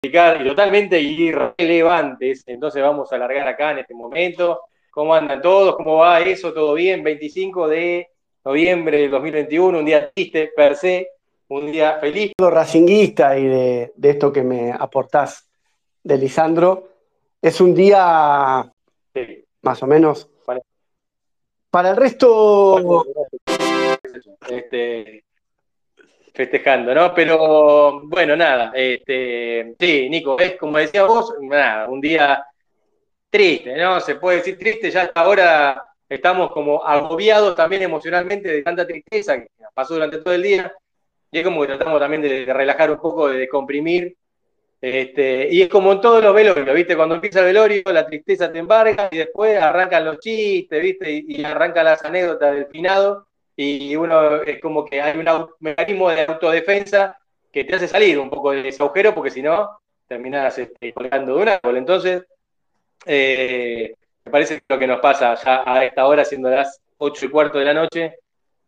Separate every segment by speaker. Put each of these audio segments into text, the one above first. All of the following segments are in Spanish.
Speaker 1: y totalmente irrelevantes. Entonces vamos a alargar acá en este momento. ¿Cómo andan todos? ¿Cómo va eso? ¿Todo bien? 25 de noviembre del 2021, un día triste per se, un día feliz.
Speaker 2: Racinguista y de, esto que me aportás de Lisandro, es un día más o menos. Para el resto.
Speaker 1: Este, festejando, ¿no? Pero bueno, nada, este, sí, Nico, es como decía vos, nada, un día triste, ¿no? Se puede decir triste, ya hasta ahora estamos como agobiados también emocionalmente de tanta tristeza que pasó durante todo el día, y es como que tratamos también de, relajar un poco, de descomprimir, este, y es como en todos los velorios, ¿viste? Cuando empieza el velorio, la tristeza te embarga y después arrancan los chistes, ¿viste? Y, y arrancan las anécdotas del finado y uno es como que hay un mecanismo de autodefensa que te hace salir un poco de ese agujero porque si no terminas este, colgando de un árbol. Entonces, eh, me parece que lo que nos pasa ya a esta hora, siendo las 8 y cuarto de la noche,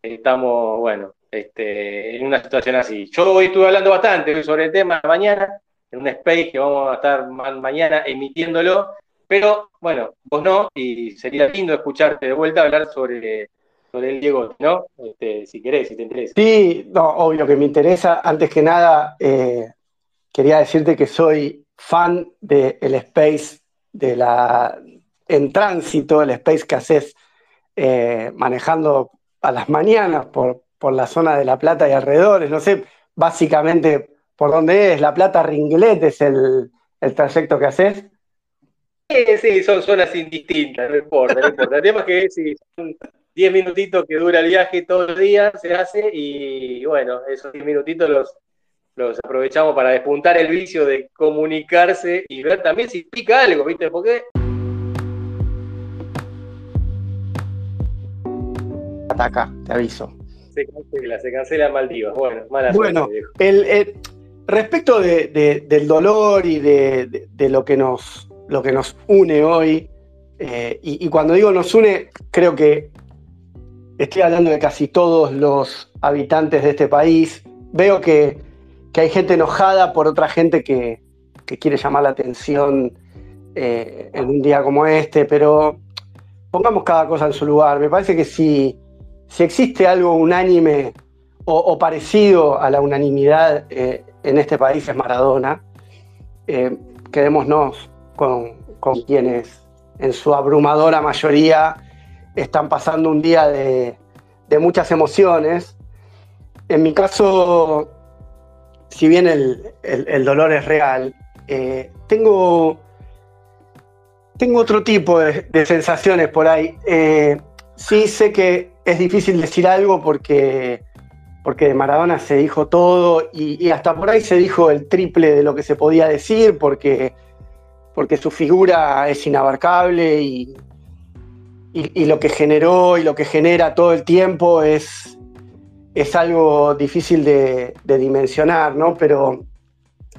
Speaker 1: estamos, bueno, este, en una situación así. Yo hoy estuve hablando bastante sobre el tema mañana, en un space que vamos a estar mañana emitiéndolo, pero bueno, vos no, y sería lindo escucharte de vuelta hablar sobre sobre el Diego, ¿no? Este, si querés, si te interesa.
Speaker 2: Sí, no, obvio que me interesa. Antes que nada, eh, quería decirte que soy fan del space, de la en tránsito, el space que haces eh, manejando a las mañanas por, por la zona de La Plata y alrededores. No sé básicamente por dónde es. La Plata Ringlet es el, el trayecto que haces.
Speaker 1: Sí, sí, son zonas indistintas, no importa, no importa. El tema es que sí, son 10 minutitos que dura el viaje todo el día se hace y bueno, esos 10 minutitos los, los aprovechamos para despuntar el vicio de comunicarse y ver también si pica algo, ¿viste? Porque...
Speaker 2: Ataca, te aviso.
Speaker 1: Se cancela, se cancela Maldivas. Bueno, mala
Speaker 2: Bueno, el, respecto del dolor y de, lo, que nos, lo que nos une hoy, eh, y, cuando digo nos une, creo que estoy hablando de casi todos los habitantes de este país. Veo que, hay gente enojada por otra gente que, quiere llamar la atención eh, en un día como este, pero pongamos cada cosa en su lugar. Me parece que si, existe algo unánime o, parecido a la unanimidad eh, en este país es Maradona, eh, quedémonos con quienes en su abrumadora mayoría están pasando un día de, muchas emociones. En mi caso, si bien el, dolor es real, eh, tengo, tengo otro tipo de, sensaciones por ahí. Eh, sí sé que es difícil decir algo porque, porque de Maradona se dijo todo y, y, hasta por ahí se dijo el triple de lo que se podía decir porque, porque su figura es inabarcable y, y, lo que generó y lo que genera todo el tiempo es, es algo difícil de, dimensionar, ¿no? Pero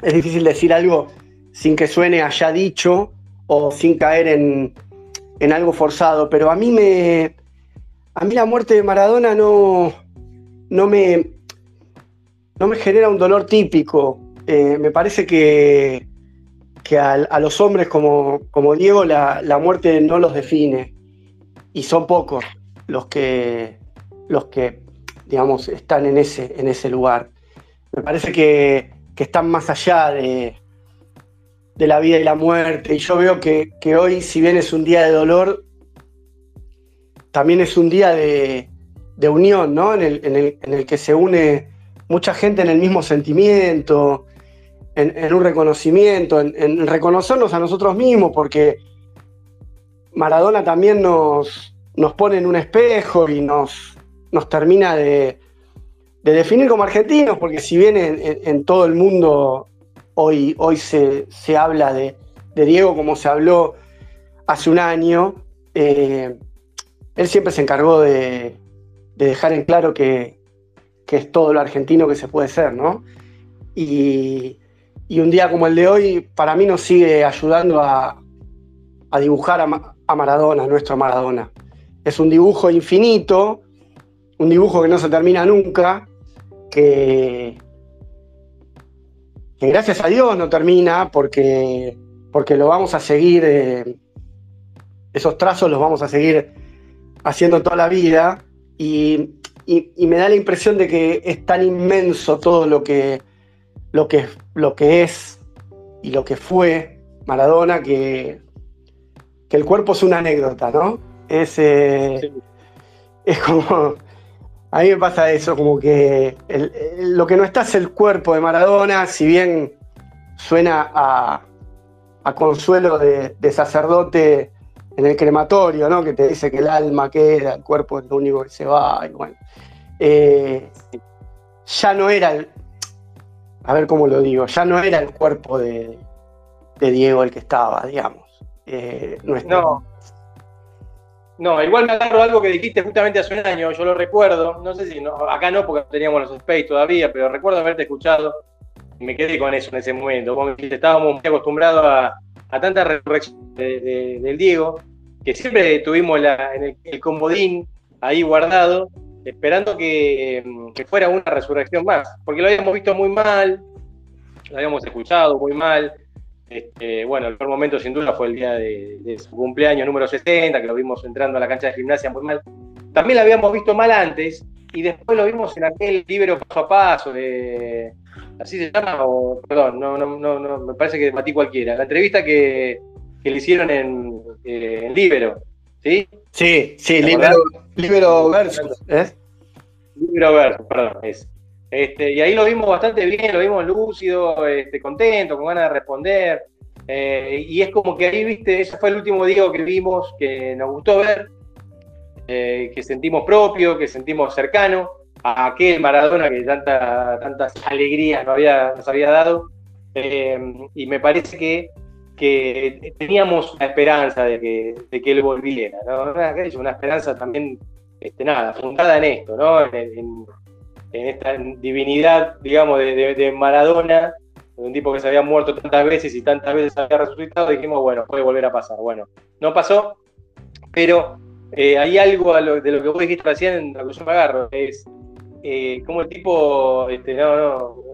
Speaker 2: es difícil decir algo sin que suene haya dicho o sin caer en, algo forzado. Pero a mí me. A mí la muerte de Maradona no, no, me, no me genera un dolor típico. Eh, me parece que, que a, los hombres como, como Diego la, la, muerte no los define y son pocos los que, los que digamos, están en ese, en ese lugar. Me parece que, están más allá de, de, la vida y la muerte. Y yo veo que, hoy, si bien es un día de dolor, también es un día de, unión, ¿no? En el, que se une mucha gente en el mismo sentimiento, en, un reconocimiento, en reconocernos a nosotros mismos, porque Maradona también nos, nos pone en un espejo y nos, nos termina de, definir como argentinos, porque si bien en, todo el mundo hoy, hoy se, habla de, Diego como se habló hace un año, eh, él siempre se encargó de, dejar en claro que, es todo lo argentino que se puede ser, ¿no? Y, un día como el de hoy, para mí nos sigue ayudando a, dibujar a, a Maradona, nuestro Maradona. Es un dibujo infinito, un dibujo que no se termina nunca, que, gracias a Dios no termina porque, porque lo vamos a seguir, eh, esos trazos los vamos a seguir haciendo toda la vida y, me da la impresión de que es tan inmenso todo lo que, lo que, lo que es y lo que fue Maradona que, que el cuerpo es una anécdota, ¿no? Es, eh, es como a mí me pasa eso, como que lo que no está es el cuerpo de Maradona, si bien suena a, consuelo de, sacerdote en el crematorio, ¿no? Que te dice que el alma queda, el cuerpo es lo único que se va, y bueno. Eh, ya no era el, a ver cómo lo digo, ya no era el cuerpo de, Diego el que estaba, digamos.
Speaker 1: Eh, no, no, igual me agarro algo que dijiste justamente hace un año, yo lo recuerdo, no sé si, acá no porque no teníamos los space todavía, pero recuerdo haberte escuchado y me quedé con eso en ese momento, como que estábamos muy acostumbrados a, tanta resurrección del Diego, que siempre tuvimos en el, comodín ahí guardado, esperando que, fuera una resurrección más, porque lo habíamos visto muy mal, lo habíamos escuchado muy mal, este, bueno, el peor momento sin duda fue el día de, su cumpleaños número 60, que lo vimos entrando a la cancha de gimnasia muy mal. También lo habíamos visto mal antes y después lo vimos en aquel libro paso a paso de... ¿Así se llama? perdón, no, no, no, me parece que matí cualquiera. La entrevista que, le hicieron en, eh, en Libero, ¿sí?
Speaker 2: Sí, sí, Libero, Libero Versus. ¿eh?
Speaker 1: Libero Versus, perdón, es. Este, y ahí lo vimos bastante bien, lo vimos lúcido, este, contento, con ganas de responder. Eh, y es como que ahí, viste, ese fue el último Diego que vimos, que nos gustó ver, eh, que sentimos propio, que sentimos cercano a aquel Maradona que tanta, tantas alegrías nos había, nos había dado. Eh, y me parece que, que teníamos la esperanza de que, de que él volviera, ¿no? Una esperanza también, este, nada, fundada en esto, ¿no? Esta divinidad, digamos, de, Maradona, de un tipo que se había muerto tantas veces y tantas veces había resucitado, dijimos, bueno, puede volver a pasar. Bueno, no pasó, pero eh, hay algo de lo que vos dijiste recién en lo que yo me agarro, es eh, como el tipo, este, no, no,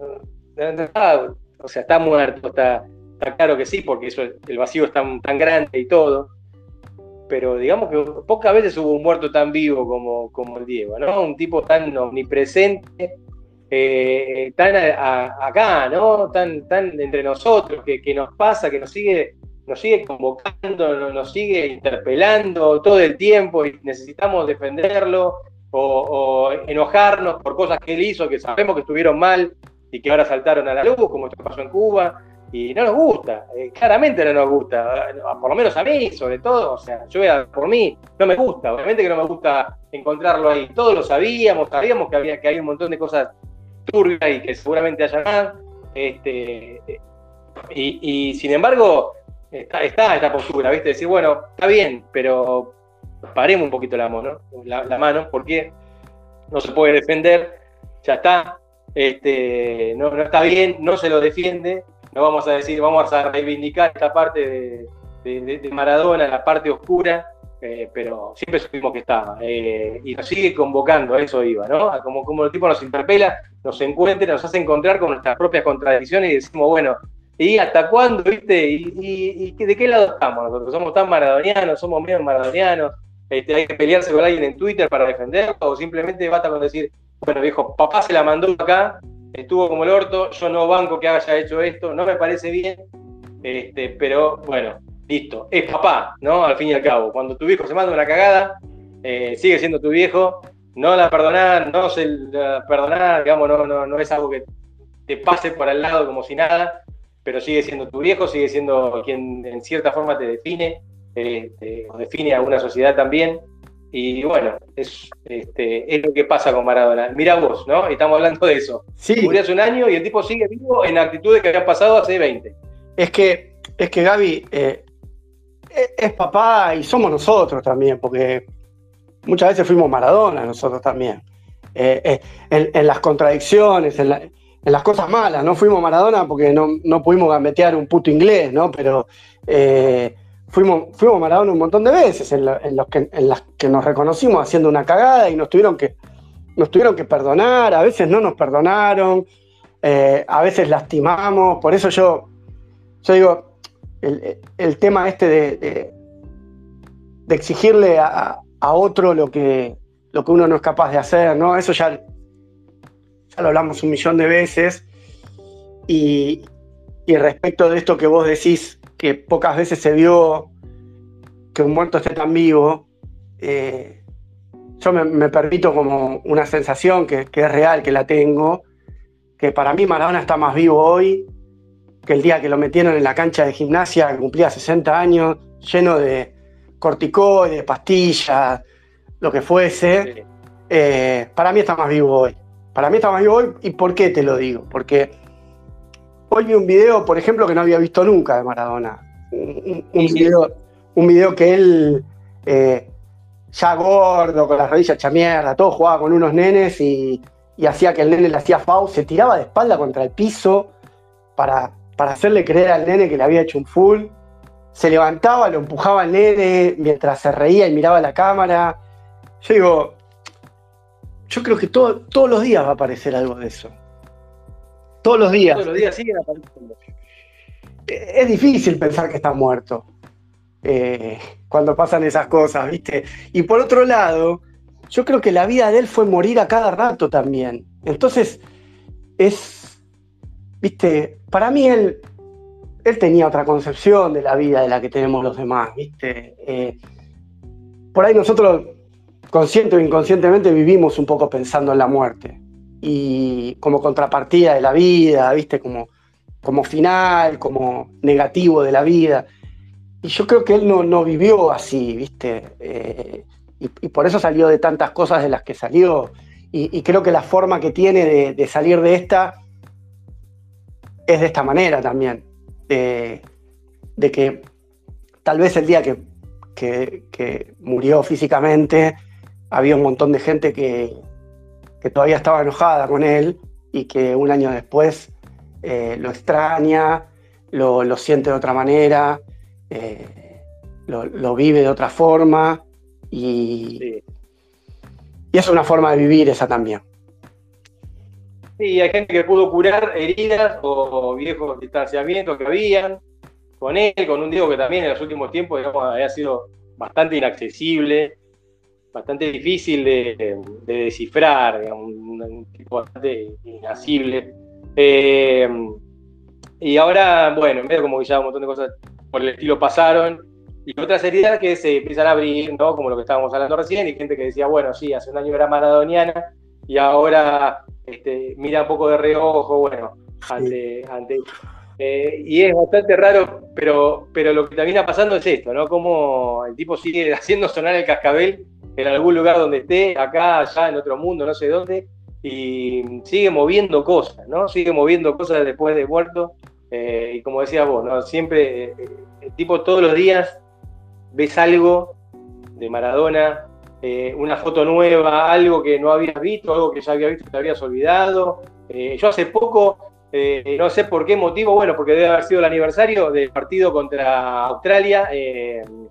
Speaker 1: no, o sea, está muerto, está, está claro que sí, porque eso, el vacío es tan, tan grande y todo, pero digamos que pocas veces hubo un muerto tan vivo como, como el Diego, ¿no? Un tipo tan omnipresente, eh, tan acá, ¿no? Tan, entre nosotros, que, nos pasa, que nos sigue, nos sigue convocando, nos, sigue interpelando todo el tiempo y necesitamos defenderlo o, enojarnos por cosas que él hizo que sabemos que estuvieron mal y que ahora saltaron a la luz, como esto pasó en Cuba y no nos gusta, eh, claramente no nos gusta, por lo menos a mí, sobre todo, o sea, yo voy por mí, no me gusta, obviamente que no me gusta encontrarlo ahí, todos lo sabíamos, sabíamos que había que hay un montón de cosas turbias y que seguramente haya más, este, y, sin embargo, está, está esta postura, ¿viste? Decir, bueno, está bien, pero paremos un poquito la mano, la, mano, porque no se puede defender, ya está, este, no está bien, no se lo defiende, no vamos a decir, vamos a reivindicar esta parte de, Maradona, la parte oscura, eh, pero siempre supimos que estaba. Eh, y nos sigue convocando, eso iba, ¿no? Como, como el tipo nos interpela, nos encuentra, nos hace encontrar con nuestras propias contradicciones y decimos, bueno, ¿y hasta cuándo, viste? ¿Y, de qué lado estamos nosotros? ¿Somos tan maradonianos? ¿Somos medio maradonianos? Este, ¿Hay que pelearse con alguien en Twitter para defenderlo? ¿O simplemente basta con decir, bueno, viejo, papá se la mandó acá, estuvo como el orto, yo no banco que haya hecho esto, no me parece bien, este, pero bueno, listo, es papá, ¿no? Al fin y al cabo, cuando tu viejo se manda una cagada, eh, sigue siendo tu viejo, no la perdonar, no se la digamos, no, no, no es algo que te pase por al lado como si nada, pero sigue siendo tu viejo, sigue siendo quien en cierta forma te define, o define a una sociedad también. Y bueno, es, este, es lo que pasa con Maradona. Mira vos, ¿no? Estamos hablando de eso. Sí. Murió hace un año y el tipo sigue vivo en actitudes que habían pasado hace 20.
Speaker 2: Es que, es que Gaby, eh, es papá y somos nosotros también, porque muchas veces fuimos Maradona nosotros también. Eh, eh, en, las contradicciones, en, las cosas malas, no fuimos Maradona porque no, no pudimos gambetear un puto inglés, ¿no? Pero fuimos, fuimos Maradona un montón de veces en, los que, las que nos reconocimos haciendo una cagada y nos tuvieron que, nos tuvieron que perdonar, a veces no nos perdonaron, eh, a veces lastimamos, por eso yo, yo digo, el, tema este de, de, exigirle a, otro lo que, lo que uno no es capaz de hacer, ¿no? Eso ya, ya lo hablamos un millón de veces. Y, y respecto de esto que vos decís, que pocas veces se vio que un muerto esté tan vivo, eh, yo me, permito como una sensación que, es real, que la tengo, que para mí Maradona está más vivo hoy que el día que lo metieron en la cancha de gimnasia, que cumplía 60 años, lleno de corticoides, pastillas, lo que fuese. Eh, para mí está más vivo hoy. Para mí está más vivo hoy. ¿Y por qué te lo digo? Porque hoy vi un video, por ejemplo, que no había visto nunca de Maradona. Un, video, que él eh, ya gordo, con las rodillas hecha mierda, todo jugaba con unos nenes y, hacía que el nene le hacía FAU, se tiraba de espalda contra el piso para, para hacerle creer al nene que le había hecho un full. Se levantaba, lo empujaba al nene mientras se reía y miraba la cámara. Yo digo, yo creo que todos los días va a aparecer algo de eso. Todos los días.
Speaker 1: Todos los días siguen apareciendo.
Speaker 2: Es difícil pensar que está muerto. Eh, cuando pasan esas cosas, ¿viste? Y por otro lado, yo creo que la vida de él fue morir a cada rato también. Entonces, es, ¿viste? Para mí él, él tenía otra concepción de la vida de la que tenemos los demás, ¿viste? Eh, por ahí nosotros, consciente o inconscientemente, vivimos un poco pensando en la muerte. Y como contrapartida de la vida, ¿viste? Como, como final, como negativo de la vida. Y yo creo que él no, vivió así, ¿viste? Eh, y, por eso salió de tantas cosas de las que salió. Y, creo que la forma que tiene de, salir de esta es de esta manera también. de que tal vez el día que, murió físicamente había un montón de gente que, todavía estaba enojada con él y que un año después eh, lo extraña, lo, lo siente de otra manera eh, lo, vive de otra forma y, y es una forma de vivir esa también.
Speaker 1: Sí, hay gente que pudo curar heridas o viejos distanciamientos que habían con él, con un Diego que también en los últimos tiempos había sido bastante inaccesible, bastante difícil de, descifrar, un, tipo bastante inacible. Eh, y ahora, bueno, en de como que ya un montón de cosas por el estilo pasaron. Y otras heridas que se empiezan a abrir, ¿no? Como lo que estábamos hablando recién, y gente que decía, bueno, sí, hace un año era maradoniana y ahora este, mira un poco de reojo, bueno, ante, eh, y es bastante raro, pero, pero lo que también está pasando es esto, ¿no? Como el tipo sigue haciendo sonar el cascabel en algún lugar donde esté, acá, allá, en otro mundo, no sé dónde, y sigue moviendo cosas, ¿no? Sigue moviendo cosas después de muerto, eh, y como decías vos, ¿no? siempre, eh, el tipo todos los días ves algo de Maradona, eh, una foto nueva, algo que no habías visto, algo que ya había visto y te habías olvidado. yo hace poco, no sé por qué motivo, bueno, porque debe haber sido el aniversario del partido contra Australia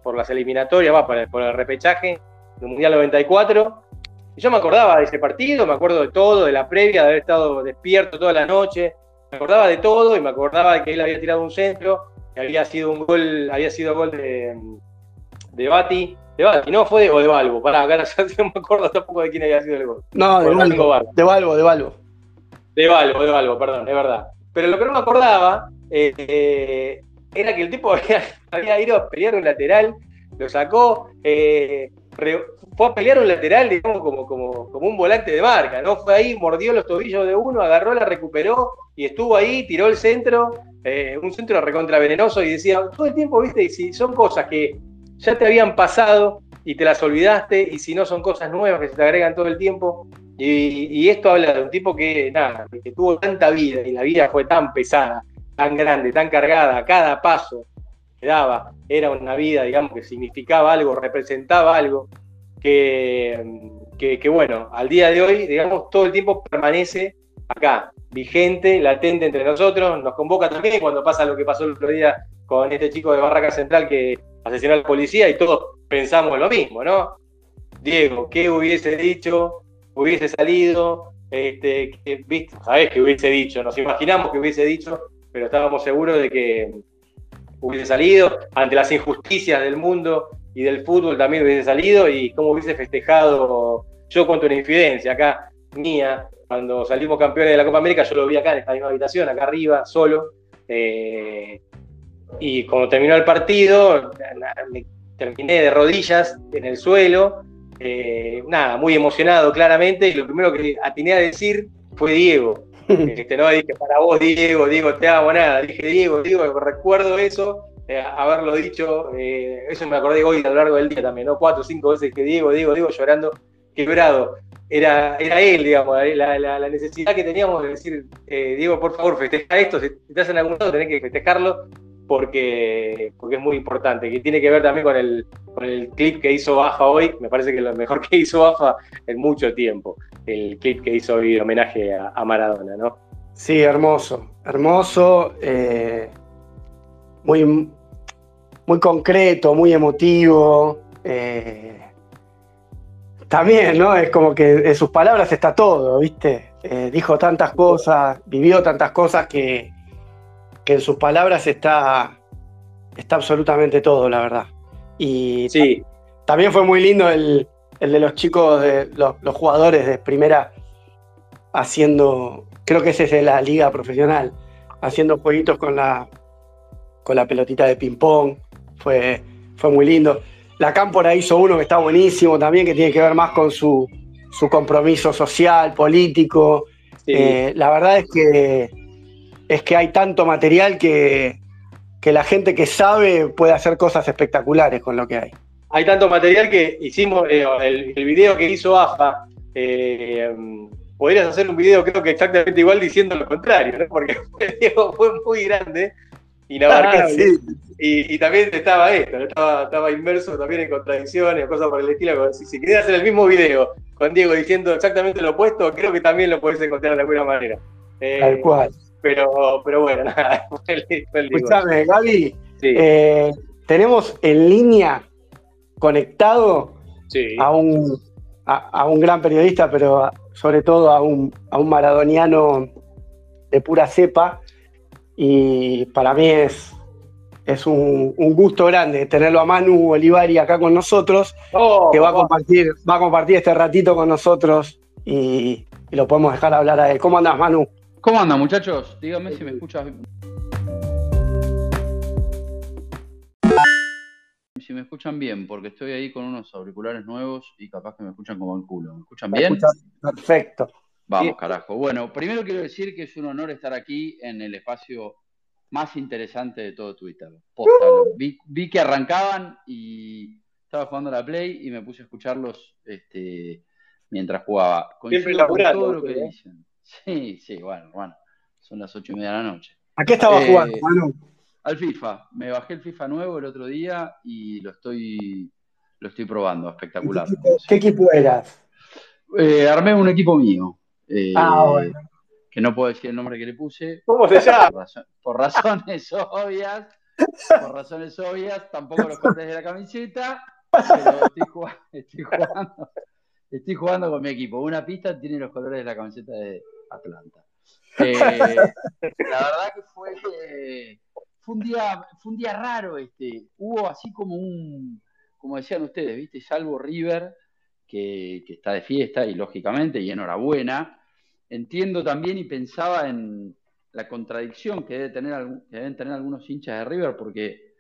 Speaker 1: por las eliminatorias, va, por por el repechaje del Mundial 94. Y yo me acordaba de ese partido, me acuerdo de todo, de la previa, de haber estado despierto toda la noche, me acordaba de todo y me acordaba de que él había tirado un centro, que había sido un gol, había sido gol de, de Bati. De Bati, ¿no? Fue de, o de Balbo. Pará, acá no me acuerdo tampoco de quién había sido el gol.
Speaker 2: No, de Balbo, de Balbo, de Balbo.
Speaker 1: De Balbo, de Balbo, perdón, es verdad. Pero lo que no me acordaba eh, era que el tipo había, ido a pelear un lateral, lo sacó, eh, fue a pelear un lateral, como, un volante de marca, ¿no? Fue ahí, mordió los tobillos de uno, agarró, la recuperó y estuvo ahí, tiró el centro, eh, un centro recontravenenoso y decía, todo el tiempo, viste, y si son cosas que ya te habían pasado y te las olvidaste, y si no son cosas nuevas que se te agregan todo el tiempo, y, esto habla de un tipo que, nada, que tuvo tanta vida y la vida fue tan pesada, tan grande, tan cargada, cada paso que daba era una vida, digamos, que significaba algo, representaba algo, que, que, bueno, al día de hoy, digamos, todo el tiempo permanece acá, vigente, latente entre nosotros, nos convoca también cuando pasa lo que pasó el otro día con este chico de Barraca Central que asesinó a la policía y todos pensamos lo mismo, ¿no? Diego, ¿qué hubiese dicho? ¿Hubiese salido? este, que, viste, sabés que hubiese dicho, nos imaginamos que hubiese dicho, pero estábamos seguros de que hubiese salido, ante las injusticias del mundo y del fútbol también hubiese salido y cómo hubiese festejado, yo cuento una infidencia acá mía, cuando salimos campeones de la Copa América, yo lo vi acá en esta misma habitación, acá arriba, solo, eh, y cuando terminó el partido, me terminé de rodillas en el suelo, eh, nada, muy emocionado claramente, y lo primero que atiné a decir fue Diego. Este, no dije para vos, Diego, Diego, te amo, nada. Dije Diego, Diego, recuerdo eso, eh, haberlo dicho, eh, eso me acordé hoy a lo largo del día también, ¿no? Cuatro o cinco veces que Diego, Diego, Diego, llorando, quebrado. Era, era él, digamos, la, necesidad que teníamos de decir, Diego, por favor, festeja esto, si estás en algún lado tenés que festejarlo, porque, porque es muy importante, que tiene que ver también con el, con el clip que hizo Baja hoy, me parece que es lo mejor que hizo Baja en mucho tiempo, el clip que hizo hoy homenaje a, Maradona, ¿no?
Speaker 2: Sí, hermoso, hermoso, eh, muy, muy concreto, muy emotivo. Eh, también, ¿no? Es como que en sus palabras está todo, ¿viste? Eh, dijo tantas cosas, vivió tantas cosas que, que en sus palabras está, está absolutamente todo, la verdad. Y sí. también fue muy lindo el, de los chicos, de los, jugadores de primera haciendo, creo que ese es de la liga profesional, haciendo jueguitos con la, con la pelotita de ping-pong. Fue, fue muy lindo. La Cámpora hizo uno que está buenísimo también, que tiene que ver más con su, compromiso social, político. Eh, la verdad es que es que hay tanto material que, la gente que sabe puede hacer cosas espectaculares con lo que hay.
Speaker 1: Hay tanto material que hicimos, eh, el, video que hizo AFA, eh, podrías hacer un video creo que exactamente igual diciendo lo contrario, ¿no? porque el Diego fue muy grande, inabarcable. Ah, y, también estaba esto, estaba, estaba, inmerso también en contradicciones, cosas por el estilo. Si, si hacer el mismo video con Diego diciendo exactamente lo opuesto, creo que también lo puedes encontrar de alguna manera.
Speaker 2: Eh, Tal cual.
Speaker 1: Pero, pero bueno, nada.
Speaker 2: Escuchame, Gaby. Eh, tenemos en línea conectado a, un, a, un gran periodista, pero sobre todo a un, a un maradoniano de pura cepa. Y para mí es, es un, gusto grande tenerlo a Manu Olivari acá con nosotros, oh, que va a, compartir, va a compartir este ratito con nosotros y, y, lo podemos dejar hablar a él. ¿Cómo andas, Manu?
Speaker 3: ¿Cómo andan, muchachos? Díganme si me escuchas. Me escuchan bien, porque estoy ahí con unos auriculares nuevos y capaz que me escuchan como el culo. ¿Me escuchan bien?
Speaker 2: Perfecto.
Speaker 3: Vamos, carajo. Bueno, primero quiero decir que es un honor estar aquí en el espacio más interesante de todo Twitter. vi, que arrancaban y estaba jugando la Play y me puse a escucharlos este, mientras jugaba.
Speaker 1: Coincido con todo lo que
Speaker 3: ¿eh? dicen. Sí, sí, bueno, bueno. Son las ocho y media de la noche.
Speaker 2: ¿A qué estaba eh, jugando, Manu?
Speaker 3: Al FIFA. Me bajé el FIFA nuevo el otro día y lo estoy, lo estoy probando. Espectacular.
Speaker 2: ¿Qué equipo, eras?
Speaker 3: Eh, armé un equipo mío. Eh, ah, bueno. Que no puedo decir el nombre que le puse.
Speaker 1: ¿Cómo se llama?
Speaker 3: Por, razones obvias. Por razones obvias, tampoco los colores de la camiseta. Pero estoy jugando, estoy jugando, estoy jugando con mi equipo. Una pista tiene los colores de la camiseta de, Atlanta. Eh, la verdad que fue, fue, un día, fue un día raro. Este. Hubo así como un, como decían ustedes, ¿viste? Salvo River, que, está de fiesta y lógicamente, y enhorabuena. Entiendo también y pensaba en la contradicción que, debe tener, que deben tener algunos hinchas de River, porque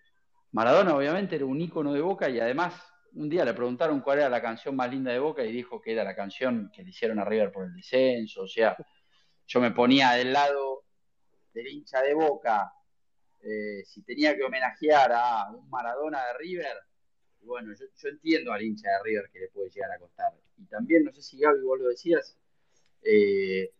Speaker 3: Maradona obviamente era un ícono de Boca y además un día le preguntaron cuál era la canción más linda de Boca y dijo que era la canción que le hicieron a River por el descenso, o sea, yo me ponía del lado del hincha de Boca, eh, si tenía que homenajear a un Maradona de River, bueno, yo, entiendo al hincha de River que le puede llegar a costar. Y también, no sé si Gaby vos lo decías, eh,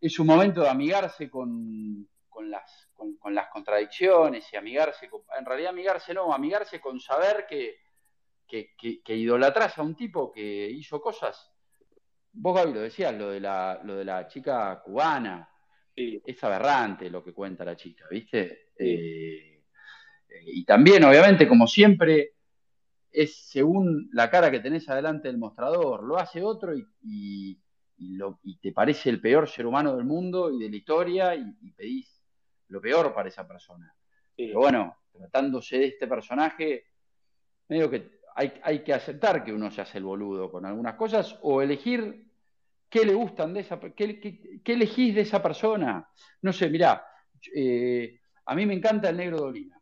Speaker 3: es un momento de amigarse con, las, con, las contradicciones y amigarse, en realidad amigarse no, amigarse con saber que, que, que idolatrás a un tipo que hizo cosas Vos, Gaby, lo decías, lo de la, lo de la chica cubana. Es aberrante lo que cuenta la chica, ¿viste? Eh, eh, y también, obviamente, como siempre, es según la cara que tenés adelante del mostrador. Lo hace otro y, y, te parece el peor ser humano del mundo y de la historia y, pedís lo peor para esa persona. Pero bueno, tratándose de este personaje, medio que hay, hay, que aceptar que uno se hace el boludo con algunas cosas o elegir qué le gustan de esa qué, qué, elegís de esa persona. No sé, mirá, eh, a mí me encanta el negro Dolina.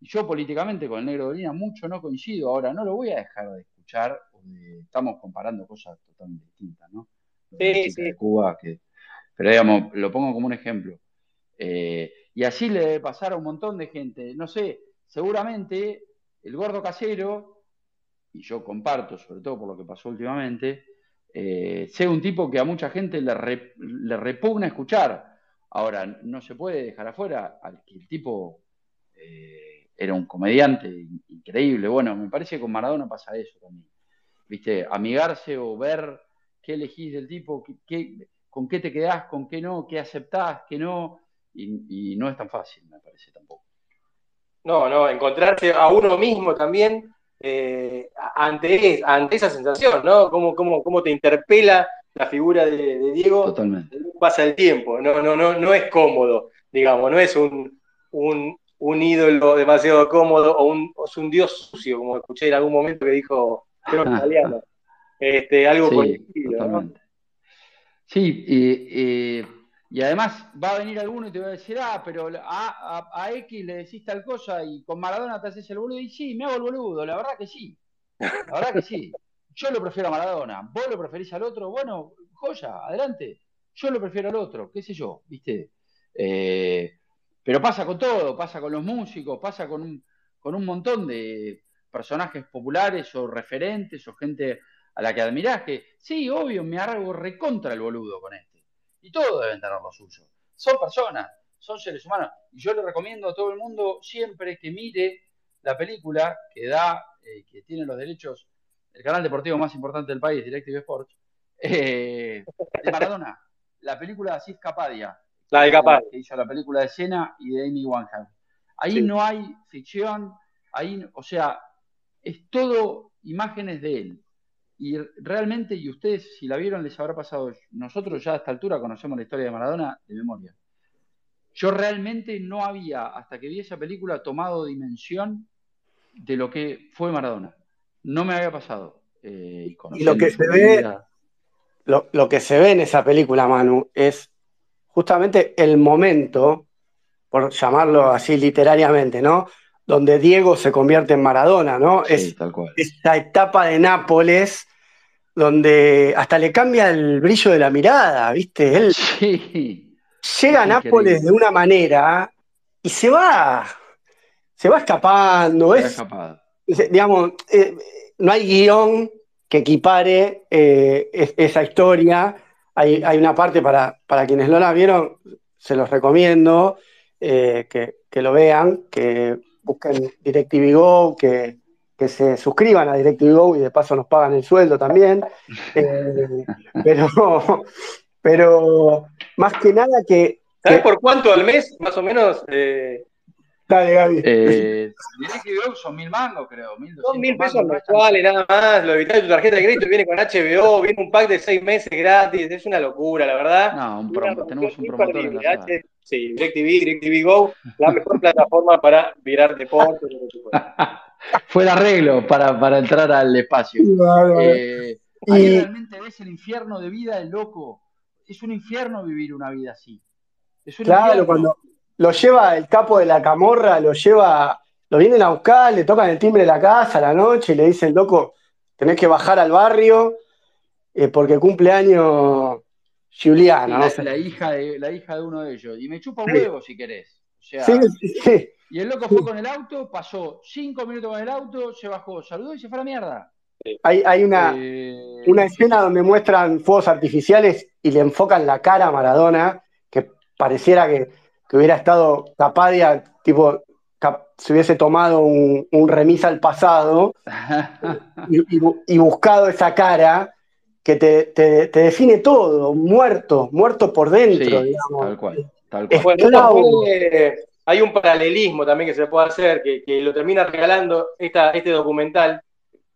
Speaker 3: Y yo políticamente con el negro Dolina mucho no coincido. Ahora no lo voy a dejar de escuchar. Estamos comparando cosas totalmente distintas, ¿no?
Speaker 1: Sí, sí.
Speaker 3: De Cuba, que, pero digamos, lo pongo como un ejemplo. Eh, y así le debe pasar a un montón de gente. No sé, seguramente el gordo casero, y yo comparto, sobre todo por lo que pasó últimamente, eh, sea un tipo que a mucha gente le, repugna escuchar. Ahora, no se puede dejar afuera al que el tipo eh, era un comediante increíble. Bueno, me parece que con Maradona pasa eso también. ¿Viste? Amigarse o ver qué elegís del tipo, con qué te quedás, con qué no, qué aceptás, qué no, y, no es tan fácil, me parece tampoco.
Speaker 1: No, no, encontrarse a uno mismo también eh, ante, ante esa sensación, ¿no? Cómo, cómo, cómo te interpela la figura de, Diego.
Speaker 3: Totalmente.
Speaker 1: Pasa el tiempo, no, no, no, no es cómodo, digamos, no es un, un, ídolo demasiado cómodo o un, o es un dios sucio, como escuché en algún momento que dijo, creo que italiano. Este, algo
Speaker 3: sí, Sí, y además va a venir alguno y te va a decir, ah, pero a, a, X le decís tal cosa y con Maradona te haces el boludo. Y sí, me hago el boludo, la verdad que sí. La verdad que sí. Yo lo prefiero a Maradona. ¿Vos lo preferís al otro? Bueno, joya, adelante. Yo lo prefiero al otro, qué sé yo, ¿viste? Eh, pero pasa con todo, pasa con los músicos, pasa con un, con un montón de personajes populares o referentes o gente a la que admirás, que sí, obvio, me hago recontra el boludo con este. Y todos deben tener lo suyo. Son personas, son seres humanos. Y yo le recomiendo a todo el mundo siempre que mire la película que da, eh, que tiene los derechos, el canal deportivo más importante del país, Directive Sports, eh, de Maradona. la película de Asís Capadia.
Speaker 1: La de Capadia.
Speaker 3: Que hizo la película de Cena y de Amy Winehouse. Ahí no hay ficción, ahí, o sea, es todo imágenes de él. Y realmente, y ustedes si la vieron les habrá pasado, nosotros ya a esta altura conocemos la historia de Maradona de memoria. Yo realmente no había, hasta que vi esa película, tomado dimensión de lo que fue Maradona. No me había pasado.
Speaker 2: Eh, y lo que se ve, lo, que se ve en esa película, Manu, es justamente el momento, por llamarlo así literariamente, ¿no? Donde Diego se convierte en Maradona, ¿no? es
Speaker 3: tal cual.
Speaker 2: esta etapa de Nápoles donde hasta le cambia el brillo de la mirada, ¿viste? Él llega a Nápoles de una manera y se va, se va escapando. es, digamos, eh, no hay guion que equipare eh, esa historia. Hay, una parte para, para, quienes no la vieron, se los recomiendo eh, que, que, lo vean, que busquen DirecTV Go, que que se suscriban a DirecTV y de paso nos pagan el sueldo también. Eh, pero, pero más que nada que.
Speaker 1: ¿Sabes por cuánto al mes, más o menos?
Speaker 2: Eh... Dale, Gaby.
Speaker 3: Eh, Son mil mangos, creo.
Speaker 1: son mil pesos mensuales, nada más. Lo evitas de tu tarjeta de crédito, viene con HBO, viene un pack de seis meses gratis. Es una locura, la verdad.
Speaker 3: No, un tenemos un promotor en la
Speaker 1: Sí, DirecTV, DirecTV Go, la mejor plataforma para virar deportes.
Speaker 3: Fue el arreglo para, entrar al espacio. Eh, ahí realmente ves el infierno de vida del loco. Es un infierno vivir una vida así.
Speaker 2: claro, cuando lo lleva el capo de la camorra, lo lleva, lo vienen a buscar, le tocan el timbre de la casa a la noche y le dicen, loco, tenés que bajar al barrio eh, porque cumple año Juliana.
Speaker 3: la, hija de, la hija de uno de ellos. Y me chupa un huevo si querés. sí,
Speaker 2: sí.
Speaker 3: Y el loco fue con el auto, pasó cinco minutos con el auto, se bajó, saludó y se fue a la mierda.
Speaker 2: Hay, una, eh, una escena donde muestran fuegos artificiales y le enfocan la cara a Maradona, que pareciera que, hubiera estado Capadia, tipo, se hubiese tomado un, remis al pasado y, buscado esa cara que te, define todo, muerto, muerto por dentro, digamos.
Speaker 3: Tal cual. Tal cual
Speaker 1: hay un paralelismo también que se puede hacer, que, lo termina regalando esta, este documental,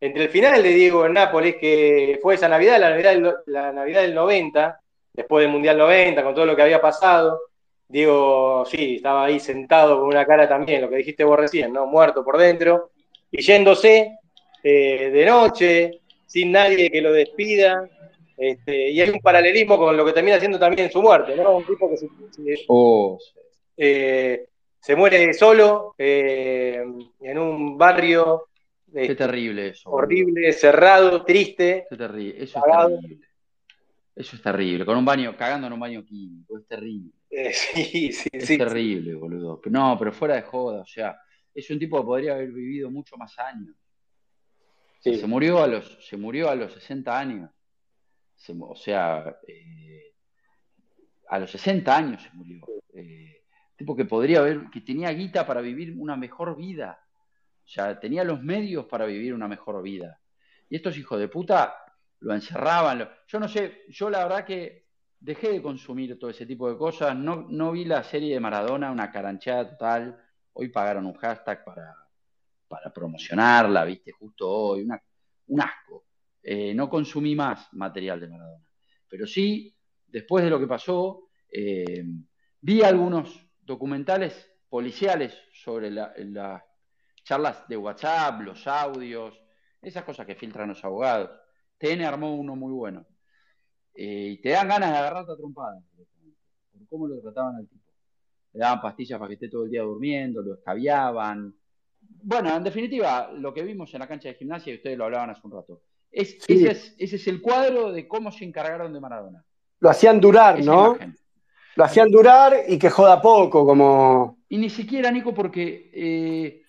Speaker 1: entre el final de Diego en Nápoles, que fue esa Navidad, la Navidad, del, la Navidad del 90, después del Mundial 90, con todo lo que había pasado, Diego, sí, estaba ahí sentado con una cara también, lo que dijiste vos recién, ¿no? Muerto por dentro, y yéndose eh, de noche, sin nadie que lo despida, este, y hay un paralelismo con lo que termina haciendo también su muerte, ¿no? Un tipo que se,
Speaker 3: oh,
Speaker 1: eh, se muere solo eh, en un barrio.
Speaker 3: Qué este, terrible eso.
Speaker 1: Horrible, cerrado, triste.
Speaker 3: Qué terrible. Eso es terrible. Eso es terrible. Con un baño, cagando en un baño químico. Es terrible.
Speaker 1: Eh, sí, sí,
Speaker 3: es
Speaker 1: sí.
Speaker 3: terrible, boludo. No, pero fuera de joda, o sea, es un tipo que podría haber vivido mucho más años. Se, murió a los, se murió a los 60 años. o sea, eh, a los 60 años se murió. Eh, tipo que podría haber, que tenía guita para vivir una mejor vida. O sea, tenía los medios para vivir una mejor vida. Y estos hijos de puta lo encerraban. Yo no sé, yo la verdad que dejé de consumir todo ese tipo de cosas. No, no vi la serie de Maradona, una caranchada total. Hoy pagaron un hashtag para, promocionarla, viste, justo hoy, un asco. Eh, no consumí más material de Maradona. Pero sí, después de lo que pasó, eh, vi algunos documentales policiales sobre las charlas de WhatsApp, los audios, esas cosas que filtran los abogados. TN armó uno muy bueno. Eh, y te dan ganas de agarrarte a trompada, por cómo lo trataban al tipo. Le daban pastillas para que esté todo el día durmiendo, lo escabiaban, bueno, en definitiva, lo que vimos en la cancha de gimnasia, y ustedes lo hablaban hace un rato, ese, es, el cuadro de cómo se encargaron de Maradona.
Speaker 2: Lo hacían durar, ¿no? Lo hacían durar y que joda poco, como.
Speaker 3: Y ni siquiera, Nico, porque eh,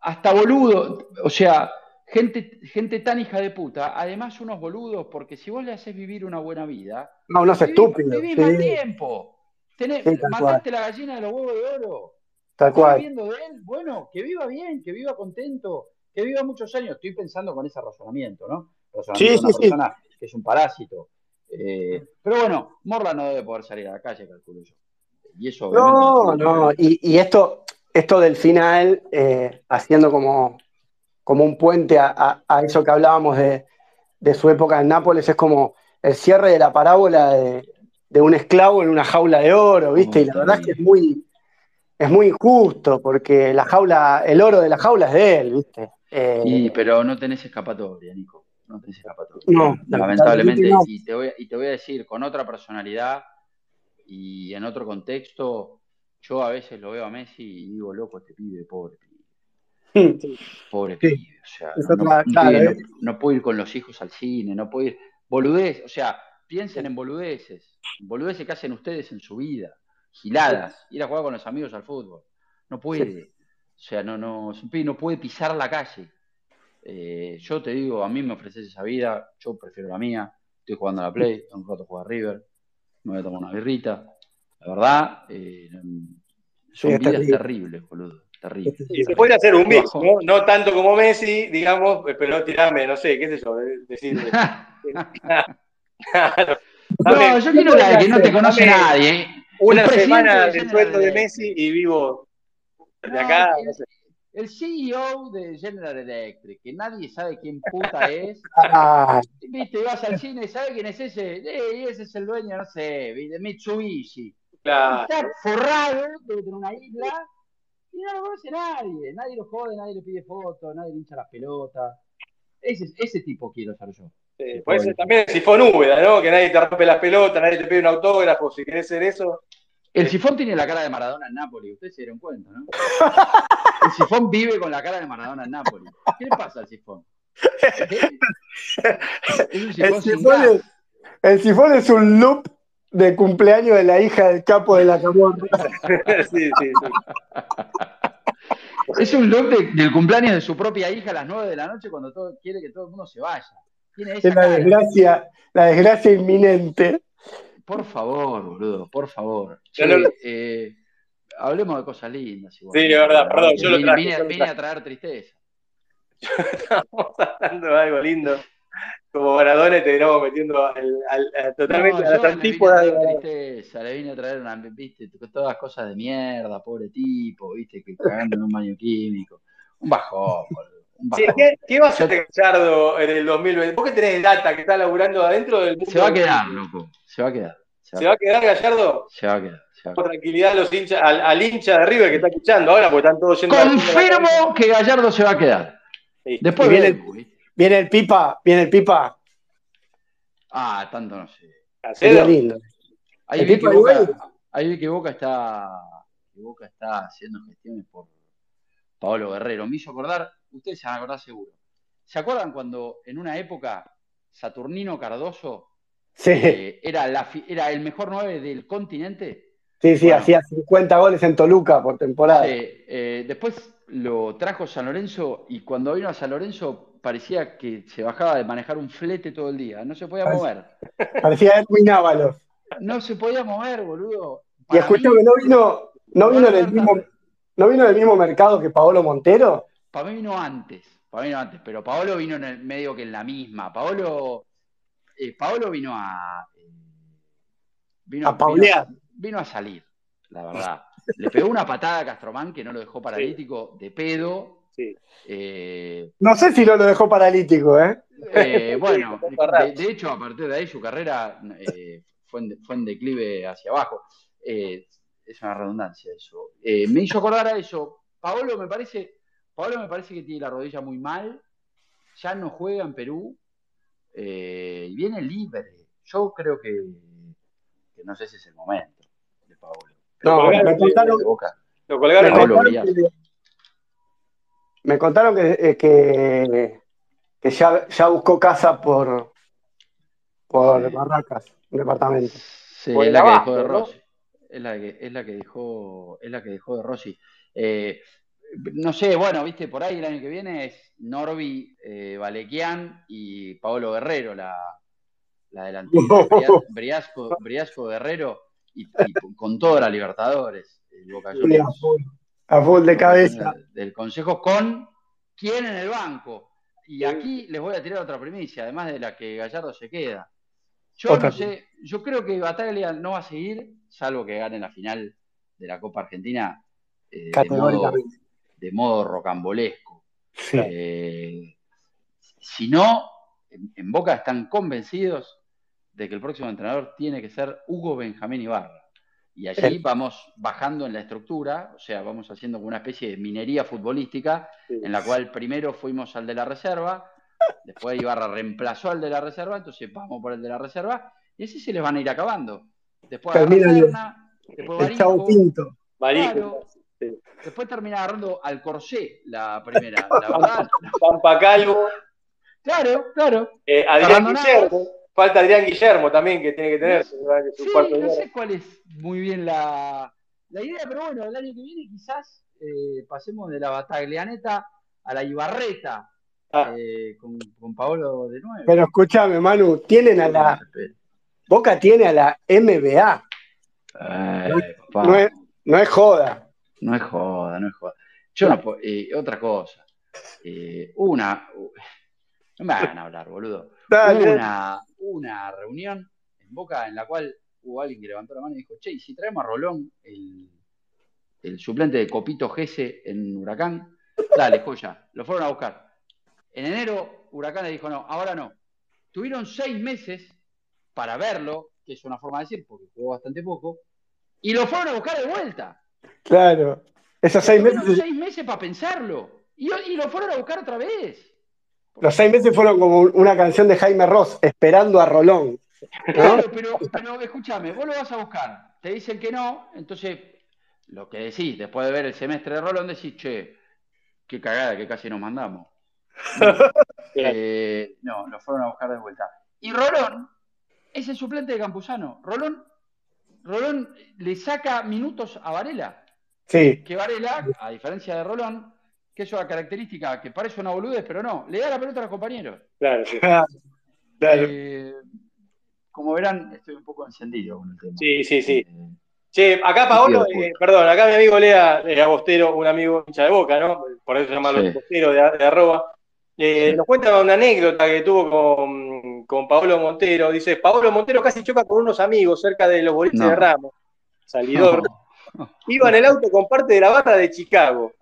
Speaker 3: hasta boludo, o sea, gente, gente tan hija de puta, además unos boludos, porque si vos le haces vivir una buena vida.
Speaker 2: No, unos estúpidos.
Speaker 3: Vivís más tiempo. mataste la gallina de los huevos de oro.
Speaker 2: Tal cual.
Speaker 3: Viendo de él? Bueno, que viva bien, que viva contento, que viva muchos años. Estoy pensando con ese razonamiento, ¿no? Razonamiento
Speaker 2: sí, sí,
Speaker 3: una que es un parásito. Eh, pero bueno, Morla no debe poder salir a la calle, calculo yo. Y eso
Speaker 2: No, no, y, esto, esto del final, eh, haciendo como, como un puente a, eso que hablábamos de, su época en Nápoles, es como el cierre de la parábola de, de un esclavo en una jaula de oro, ¿viste? y la verdad es que es muy, es muy injusto porque la jaula, el oro de la jaula es de él, ¿viste?
Speaker 3: Eh, sí, pero no tenés escapatoria, Nico. No tenés escapatoria. No, lamentablemente. Y, te voy, y te voy a decir, con otra personalidad y en otro contexto, yo a veces lo veo a Messi y digo, loco, este pibe, pobre Pobre pibe. O sea, no, puedo ir con los hijos al cine, no puedo ir. Boludez, o sea, piensen en boludeces. Boludeces que hacen ustedes en su vida giladas, ir a jugar con los amigos al fútbol. No puede. O sea, no, no, no puede pisar la calle. Eh, yo te digo, a mí me ofreces esa vida, yo prefiero la mía. Estoy jugando a la Play, un rato juego a River, me voy a tomar una birrita. La verdad, eh, son vidas terribles, boludo. Terrible.
Speaker 1: Y se puede hacer un mix, ¿no? No tanto como Messi, digamos, pero tirame, no sé, qué sé yo, decir.
Speaker 3: no, yo quiero que no te conoce nadie
Speaker 1: una semana del sueldo de Messi y vivo de acá.
Speaker 3: el, CEO de General Electric, que nadie sabe quién puta es. Ah. Viste, vas al cine y sabes quién es ese. Eh, ese es el dueño, no sé, de Mitsubishi. Está forrado debe tener una isla y no lo conoce nadie. Nadie lo jode, nadie le pide fotos, nadie le hincha las pelotas. Ese, ese tipo quiero ser yo.
Speaker 1: Sí, puede ser también el sifón húmeda, ¿no? Que nadie te rompe las pelotas, nadie te pide un autógrafo, si querés ser eso.
Speaker 3: El sifón tiene la cara de Maradona en Nápoles, ustedes se dieron cuenta, ¿no? El sifón vive con la cara de Maradona en Nápoles. ¿Qué le pasa al sifón?
Speaker 2: Es un sifón el, sifón es, el sifón es un loop de cumpleaños de la hija del capo de la camorra. sí, sí, sí.
Speaker 3: Es un loop del cumpleaños de su propia hija a las 9 de la noche cuando todo, quiere que todo el mundo se vaya.
Speaker 2: es la desgracia, la desgracia inminente.
Speaker 3: Por favor, boludo, por favor. Eh, hablemos de cosas lindas.
Speaker 1: Igual, sí, de verdad, perdón.
Speaker 3: Yo lo traje, vine, a traer tristeza.
Speaker 1: Estamos hablando de algo lindo. Como Maradona te terminamos metiendo al, al, totalmente a las antípodas.
Speaker 3: Le vine a tristeza, le vine a traer una, viste, todas las cosas de mierda, pobre tipo, viste, que cagando en un baño químico. Un bajón, boludo.
Speaker 1: ¿qué, va a hacer Gallardo en el 2020? ¿Vos que tenés data que está laburando adentro del
Speaker 3: Se va a quedar, loco. Se va a quedar.
Speaker 1: ¿Se va, a quedar Gallardo?
Speaker 3: Se va a quedar.
Speaker 1: Con tranquilidad los hinchas, al, hincha de River que está escuchando ahora, porque están todos
Speaker 3: yendo Confirmo que Gallardo se va a quedar.
Speaker 2: Después viene viene el Pipa, viene el Pipa.
Speaker 3: Ah, tanto no sé.
Speaker 2: Sería lindo.
Speaker 3: Ahí vi, que Boca, ahí vi que Boca está Boca está haciendo gestiones por Pablo Guerrero. Me hizo acordar, ustedes se van a acordar seguro. ¿Se acuerdan cuando en una época Saturnino Cardoso eh, era, era el mejor 9 del continente?
Speaker 2: Sí, sí, hacía 50 goles en Toluca por temporada.
Speaker 3: Eh, después lo trajo San Lorenzo y cuando vino a San Lorenzo parecía que se bajaba de manejar un flete todo el día, no se podía mover.
Speaker 2: Parecía Edwin Ábalos.
Speaker 3: No se podía mover, boludo.
Speaker 2: y escúchame, ¿no vino, no vino, del mismo, ¿no vino del mismo mercado que Paolo Montero?
Speaker 3: Para mí vino antes, para mí vino antes, pero Paolo vino en el medio que en la misma. Paolo, eh, Paolo vino a... Eh,
Speaker 2: vino, a paulear.
Speaker 3: Vino, a salir, la verdad. Le pegó una patada a Castromán que no lo dejó paralítico de pedo.
Speaker 2: Sí. Eh, no sé si no lo dejó paralítico, ¿eh?
Speaker 3: bueno, de, hecho, a partir de ahí su carrera fue, en, fue, en, declive hacia abajo es una redundancia eso. Eh, me hizo acordar a eso. Paolo me parece, Paolo me parece que tiene la rodilla muy mal, ya no juega en Perú eh, y viene libre. Yo creo que, no sé si es el momento de Paolo.
Speaker 2: No, me contaron, lo colgaron me contaron que, eh, que, que ya, ya, buscó casa por, por Barracas, un departamento.
Speaker 3: Sí, es la que dejó de Rossi es la que, es la que dejó, es la que dejó de Rossi. Eh, no sé, bueno, viste, por ahí el año que viene es Norby eh, Valequian y Paolo Guerrero, la, la delantera. Briasco, Briasco Guerrero y, con toda la Libertadores.
Speaker 2: A, full, de cabeza.
Speaker 3: Del Consejo con quién en el banco. Y aquí les voy a tirar otra primicia, además de la que Gallardo se queda. Yo no sé, yo creo que Bataglia no va a seguir, salvo que gane la final de la Copa Argentina eh, de, modo, rocambolesco. Eh, si no, en, Boca están convencidos de que el próximo entrenador tiene que ser Hugo Benjamín Ibarra. Y allí vamos bajando en la estructura, o sea, vamos haciendo una especie de minería futbolística, en la cual primero fuimos al de la reserva, Después Ibarra reemplazó al de la reserva, entonces vamos por el de la reserva, y así se les van a ir acabando. Después Serna, después Barico, Después termina agarrando al Corsé la primera, la verdad.
Speaker 1: Pampa Calvo.
Speaker 3: Claro, claro.
Speaker 1: Eh, Adrián Guillermo. Falta Adrián Guillermo también, que tiene que tener.
Speaker 3: Sí, no sé cuál es muy bien la, la, idea, pero bueno, el año que viene quizás eh, pasemos de la Bataglianeta a la Ibarreta, Ah. Eh, con, con, Paolo de nuevo.
Speaker 2: Pero escúchame, Manu, tienen a la. Boca tiene a la MBA. no, es, no, es, joda.
Speaker 3: No es joda, no es joda. Yo no puedo. Eh, otra cosa. Eh, una. No me van a hablar, boludo. Una, una reunión en Boca en la cual hubo alguien que levantó la mano y dijo: Che, si traemos a Rolón, el, el suplente de Copito Gese en Huracán, dale, joya. Lo fueron a buscar en enero, Huracán le dijo, no, ahora no. Tuvieron seis meses para verlo, que es una forma de decir, porque jugó bastante poco, y lo fueron a buscar de vuelta.
Speaker 2: Claro. Esos seis meses.
Speaker 3: seis meses para pensarlo. Y, lo fueron a buscar otra vez.
Speaker 2: Los seis meses fueron como una canción de Jaime Ross, esperando a Rolón.
Speaker 3: Claro, pero, pero escúchame, vos lo vas a buscar. Te dicen que no, entonces lo que decís, después de ver el semestre de Rolón, decís, che, qué cagada que casi nos mandamos. Eh, no, lo fueron a buscar de vuelta. Y Rolón es el suplente de Campuzano. Rolón, Rolón le saca minutos a Varela.
Speaker 2: Sí.
Speaker 3: Que Varela, a diferencia de Rolón, que es una característica que parece una boludez, pero no, le da la pelota a los compañeros.
Speaker 1: Claro, sí.
Speaker 3: Eh, como verán, estoy un poco encendido con el tema.
Speaker 1: Sí, sí, sí. Eh, Che, acá Paolo, eh, perdón, acá mi amigo Lea de Agostero, un amigo hincha de boca, ¿no? Por eso se llama los Agostero de, arroba. Eh, nos cuenta una anécdota que tuvo con, con Paolo Montero. Dice, Paolo Montero casi choca con unos amigos cerca de los boliches de Ramos, salidor. Iba en el auto con parte de la barra de Chicago.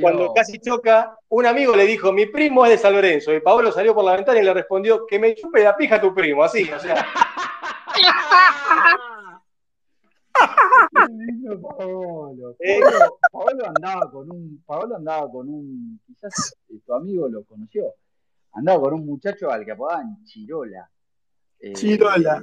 Speaker 1: Cuando casi choca, un amigo le dijo, mi primo es de San Lorenzo, y Pablo salió por la ventana y le respondió, que me chupe la pija tu primo, así, o sea.
Speaker 3: Paolo. Paolo, andaba con un, Paolo andaba con un, quizás tu amigo lo conoció, andaba con un muchacho al que apodaban Chirola.
Speaker 2: Eh, Chirola.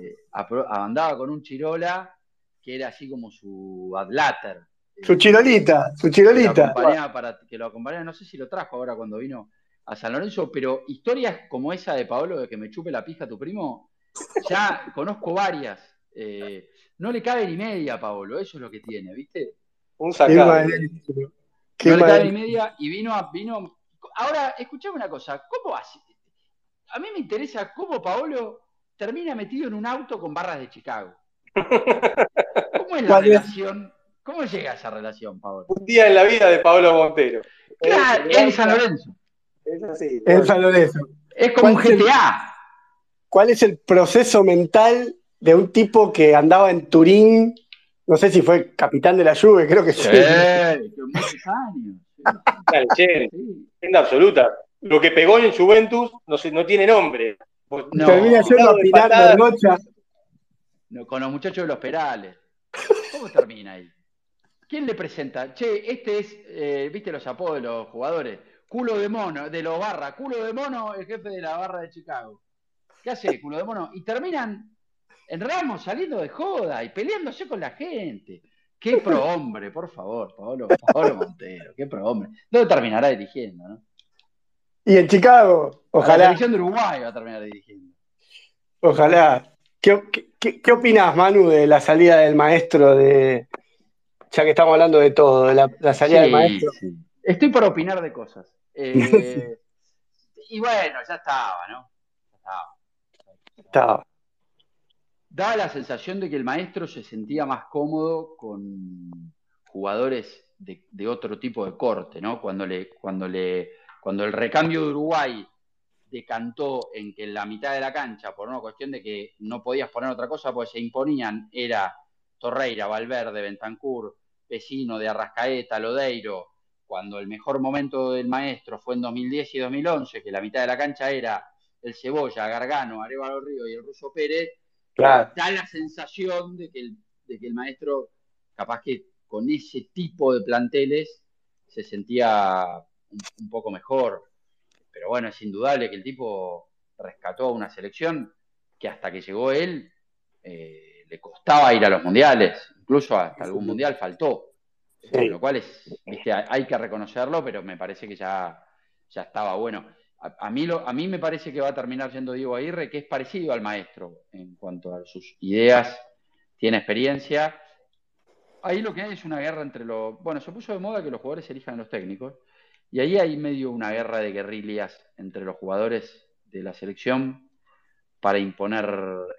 Speaker 3: andaba con un Chirola que era así como su adlater.
Speaker 2: Su chirolita, su chirolita.
Speaker 3: Que lo, para, que lo acompañaba, no sé si lo trajo ahora cuando vino a San Lorenzo, pero historias como esa de Paolo de que me chupe la pija tu primo, ya conozco varias. Eh, no le cabe ni media a Paolo, eso es lo que tiene, ¿viste?
Speaker 1: Un sacado.
Speaker 3: no le cabe ni media y vino a, vino. Ahora, escuchame una cosa, ¿cómo hace? A mí me interesa cómo Paolo termina metido en un auto con barras de Chicago. ¿Cómo es la relación? ¿Cómo llega esa relación, Paolo?
Speaker 1: Un día en la vida de Paolo Montero.
Speaker 3: Claro, en San Lorenzo.
Speaker 2: Es así. En San Lorenzo.
Speaker 3: Es como un GTA.
Speaker 2: ¿Cuál es el proceso mental de un tipo que andaba en Turín? No sé si fue capitán de la Juve, creo que sí.
Speaker 3: Sí, muchos
Speaker 1: años. En absoluta. Lo que pegó en Juventus no, no tiene nombre.
Speaker 2: No, Termina siendo Pinar de Rocha.
Speaker 3: No, con los muchachos de los Perales. ¿Cómo termina ahí? ¿Quién le presenta? Che, este es, eh, viste los apodos de los jugadores. Culo de mono, de los barra. Culo de mono, el jefe de la barra de Chicago. ¿Qué hace, culo de mono? Y terminan en Ramos saliendo de joda y peleándose con la gente. Qué pro hombre, por favor, Pablo, Pablo Montero, qué pro hombre. ¿Dónde terminará dirigiendo, no?
Speaker 2: Y en Chicago, ojalá. la
Speaker 3: selección de Uruguay va a terminar dirigiendo.
Speaker 2: Ojalá. ¿Qué, qué, opinas, Manu, de la salida del maestro de. Ya que estamos hablando de todo, de la, salida del maestro.
Speaker 3: Estoy por opinar de cosas. Eh, y bueno, ya estaba, ¿no? Ya estaba.
Speaker 2: Estaba.
Speaker 3: Da la sensación de que el maestro se sentía más cómodo con jugadores de, de otro tipo de corte, ¿no? Cuando le, cuando le cuando el recambio de Uruguay decantó en que en la mitad de la cancha, por una cuestión de que no podías poner otra cosa, pues se imponían, era Torreira, Valverde, Bentancur, Vecino de Arrascaeta, Lodeiro, cuando el mejor momento del maestro fue en 2010 y 2011, que la mitad de la cancha era el Cebolla, Gargano, Arevalo Río y el Ruso Pérez, da la sensación de que, el, de que el maestro, capaz que con ese tipo de planteles, se sentía un, poco mejor. Pero bueno, es indudable que el tipo rescató a una selección que hasta que llegó él eh, le costaba ir a los mundiales, incluso hasta algún mundial faltó. Lo cual es, hay que reconocerlo, pero me parece que ya, ya estaba bueno. A, mí lo, a mí me parece que va a terminar siendo Diego Aguirre, que es parecido al maestro en cuanto a sus ideas, tiene experiencia. Ahí lo que hay es una guerra entre los. Bueno, se puso de moda que los jugadores elijan a los técnicos. Y ahí hay medio una guerra de guerrillas entre los jugadores de la selección para imponer.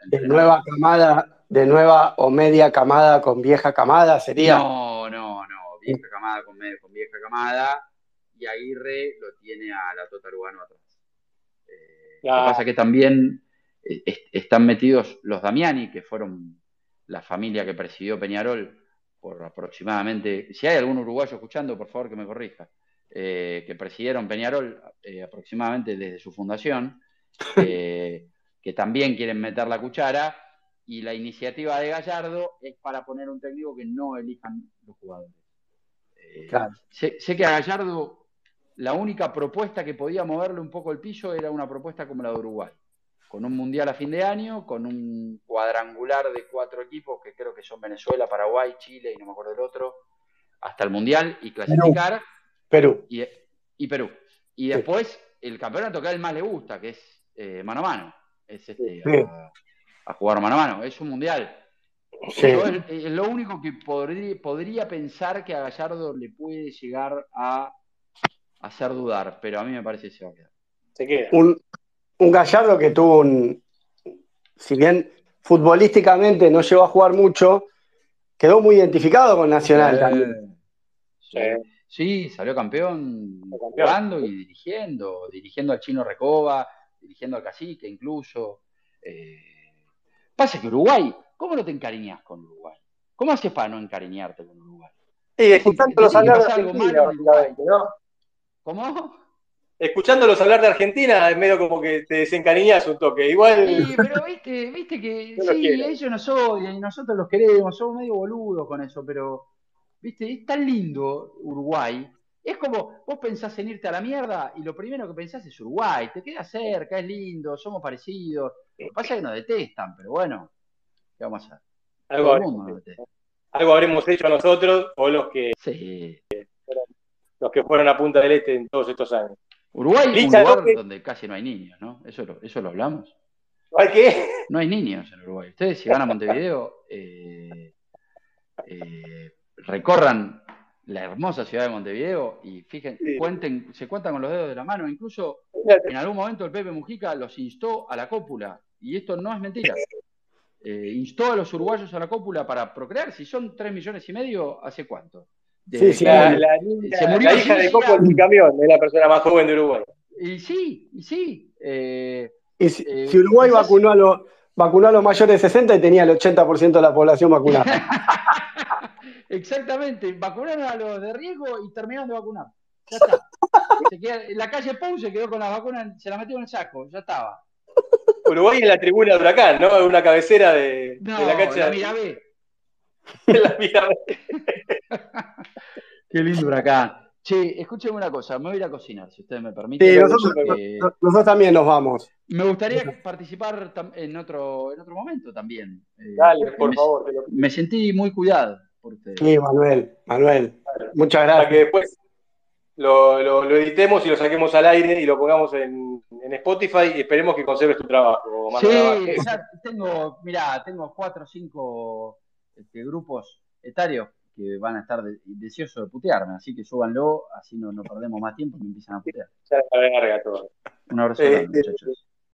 Speaker 2: De nueva camada, de nueva o media camada con vieja camada sería.
Speaker 3: No, no, no. Vieja camada con, vieja camada. Y Aguirre lo tiene a la Tota Lugano atrás. Eh, lo que pasa es que también eh, están metidos los Damiani, que fueron la familia que presidió Peñarol por aproximadamente. Si hay algún uruguayo escuchando, por favor que me corrija eh, que presidieron Peñarol eh, aproximadamente desde su fundación, eh, que también quieren meter la cuchara, y la iniciativa de Gallardo es para poner un técnico que no elijan los jugadores. Sé, que a Gallardo la única propuesta que podía moverle un poco el piso era una propuesta como la de Uruguay, con un mundial a fin de año, con un cuadrangular de cuatro equipos que creo que son Venezuela, Paraguay, Chile y no me acuerdo el otro, hasta el mundial y clasificar.
Speaker 2: Perú.
Speaker 3: Y, Perú. Y después el campeonato que a él más le gusta, que es eh, mano a mano. Es este, a, jugar mano a mano. Es un mundial. Es, lo único que podría, podría pensar que a Gallardo le puede llegar a hacer dudar, pero a mí me parece que se va a quedar.
Speaker 1: Se queda.
Speaker 2: Un, Gallardo que tuvo un. Si bien futbolísticamente no llegó a jugar mucho, quedó muy identificado con Nacional también.
Speaker 3: Sí. Sí, salió campeón, jugando y dirigiendo, dirigiendo al chino Recoba, dirigiendo al cacique incluso. Eh, pasa que Uruguay, ¿cómo no te encariñas con Uruguay? ¿Cómo haces para no encariñarte con Uruguay?
Speaker 1: Sí, escuchándolos hablar de Argentina,
Speaker 3: ¿no? ¿Cómo?
Speaker 1: Escuchándolos hablar de Argentina es medio como que te desencariñas un toque. Igual.
Speaker 3: Sí, pero viste, viste que sí, ellos nos odian y nosotros los queremos, somos medio boludos con eso, pero viste, es tan lindo Uruguay. Es como, vos pensás en irte a la mierda y lo primero que pensás es Uruguay, te queda cerca, es lindo, somos parecidos. Lo que pasa es que nos detestan, pero bueno, ¿qué vamos a hacer?
Speaker 1: Algo, algo habremos hecho nosotros o los que, los que fueron a Punta del Este en todos estos años.
Speaker 3: Uruguay es un lugar donde casi no hay niños, ¿no? Eso lo, eso lo hablamos.
Speaker 1: ¿Hay qué?
Speaker 3: No hay niños en Uruguay. Ustedes si van a Montevideo, eh, eh, recorran la hermosa ciudad de Montevideo y fíjense, cuenten, se cuentan con los dedos de la mano. Incluso en algún momento el Pepe Mujica los instó a la cópula. Y esto no es mentira. Eh, instó a los uruguayos a la cópula para procrear. Si son tres millones y medio, ¿hace cuánto?
Speaker 1: sí, sí, la, hija de Coco en camión es la persona más joven de Uruguay.
Speaker 3: Y sí, y sí. Eh,
Speaker 2: y si, eh, Uruguay vacunó, a los, vacunó a los mayores de 60 y tenía el 80% de la población vacunada.
Speaker 3: Exactamente, vacunaron a los de riesgo y terminaron de vacunar. Ya está. en la calle Pau se quedó con la vacuna, se la metió en el saco, ya estaba.
Speaker 1: Uruguay en la tribuna de Huracán, ¿no? Una cabecera de, la cancha.
Speaker 3: La
Speaker 1: la
Speaker 3: Qué lindo Huracán. Che, escúcheme una cosa, me voy a ir a cocinar, si ustedes me permiten.
Speaker 2: Sí, nosotros, también nos vamos.
Speaker 3: Me gustaría participar en otro, en otro momento también.
Speaker 1: Eh, Dale, por favor.
Speaker 3: Me sentí muy cuidado
Speaker 2: Sí, Manuel, Manuel. Muchas gracias. Para
Speaker 1: que después lo, editemos y lo saquemos al aire y lo pongamos en, Spotify y esperemos que conserves tu trabajo.
Speaker 3: Sí, ya tengo, mirá, tengo cuatro o cinco este, grupos etarios que van a estar deseosos de putearme, así que súbanlo, así no, no perdemos más tiempo y me empiezan a putear.
Speaker 1: Ya todo.
Speaker 3: Un abrazo, este, muchachos.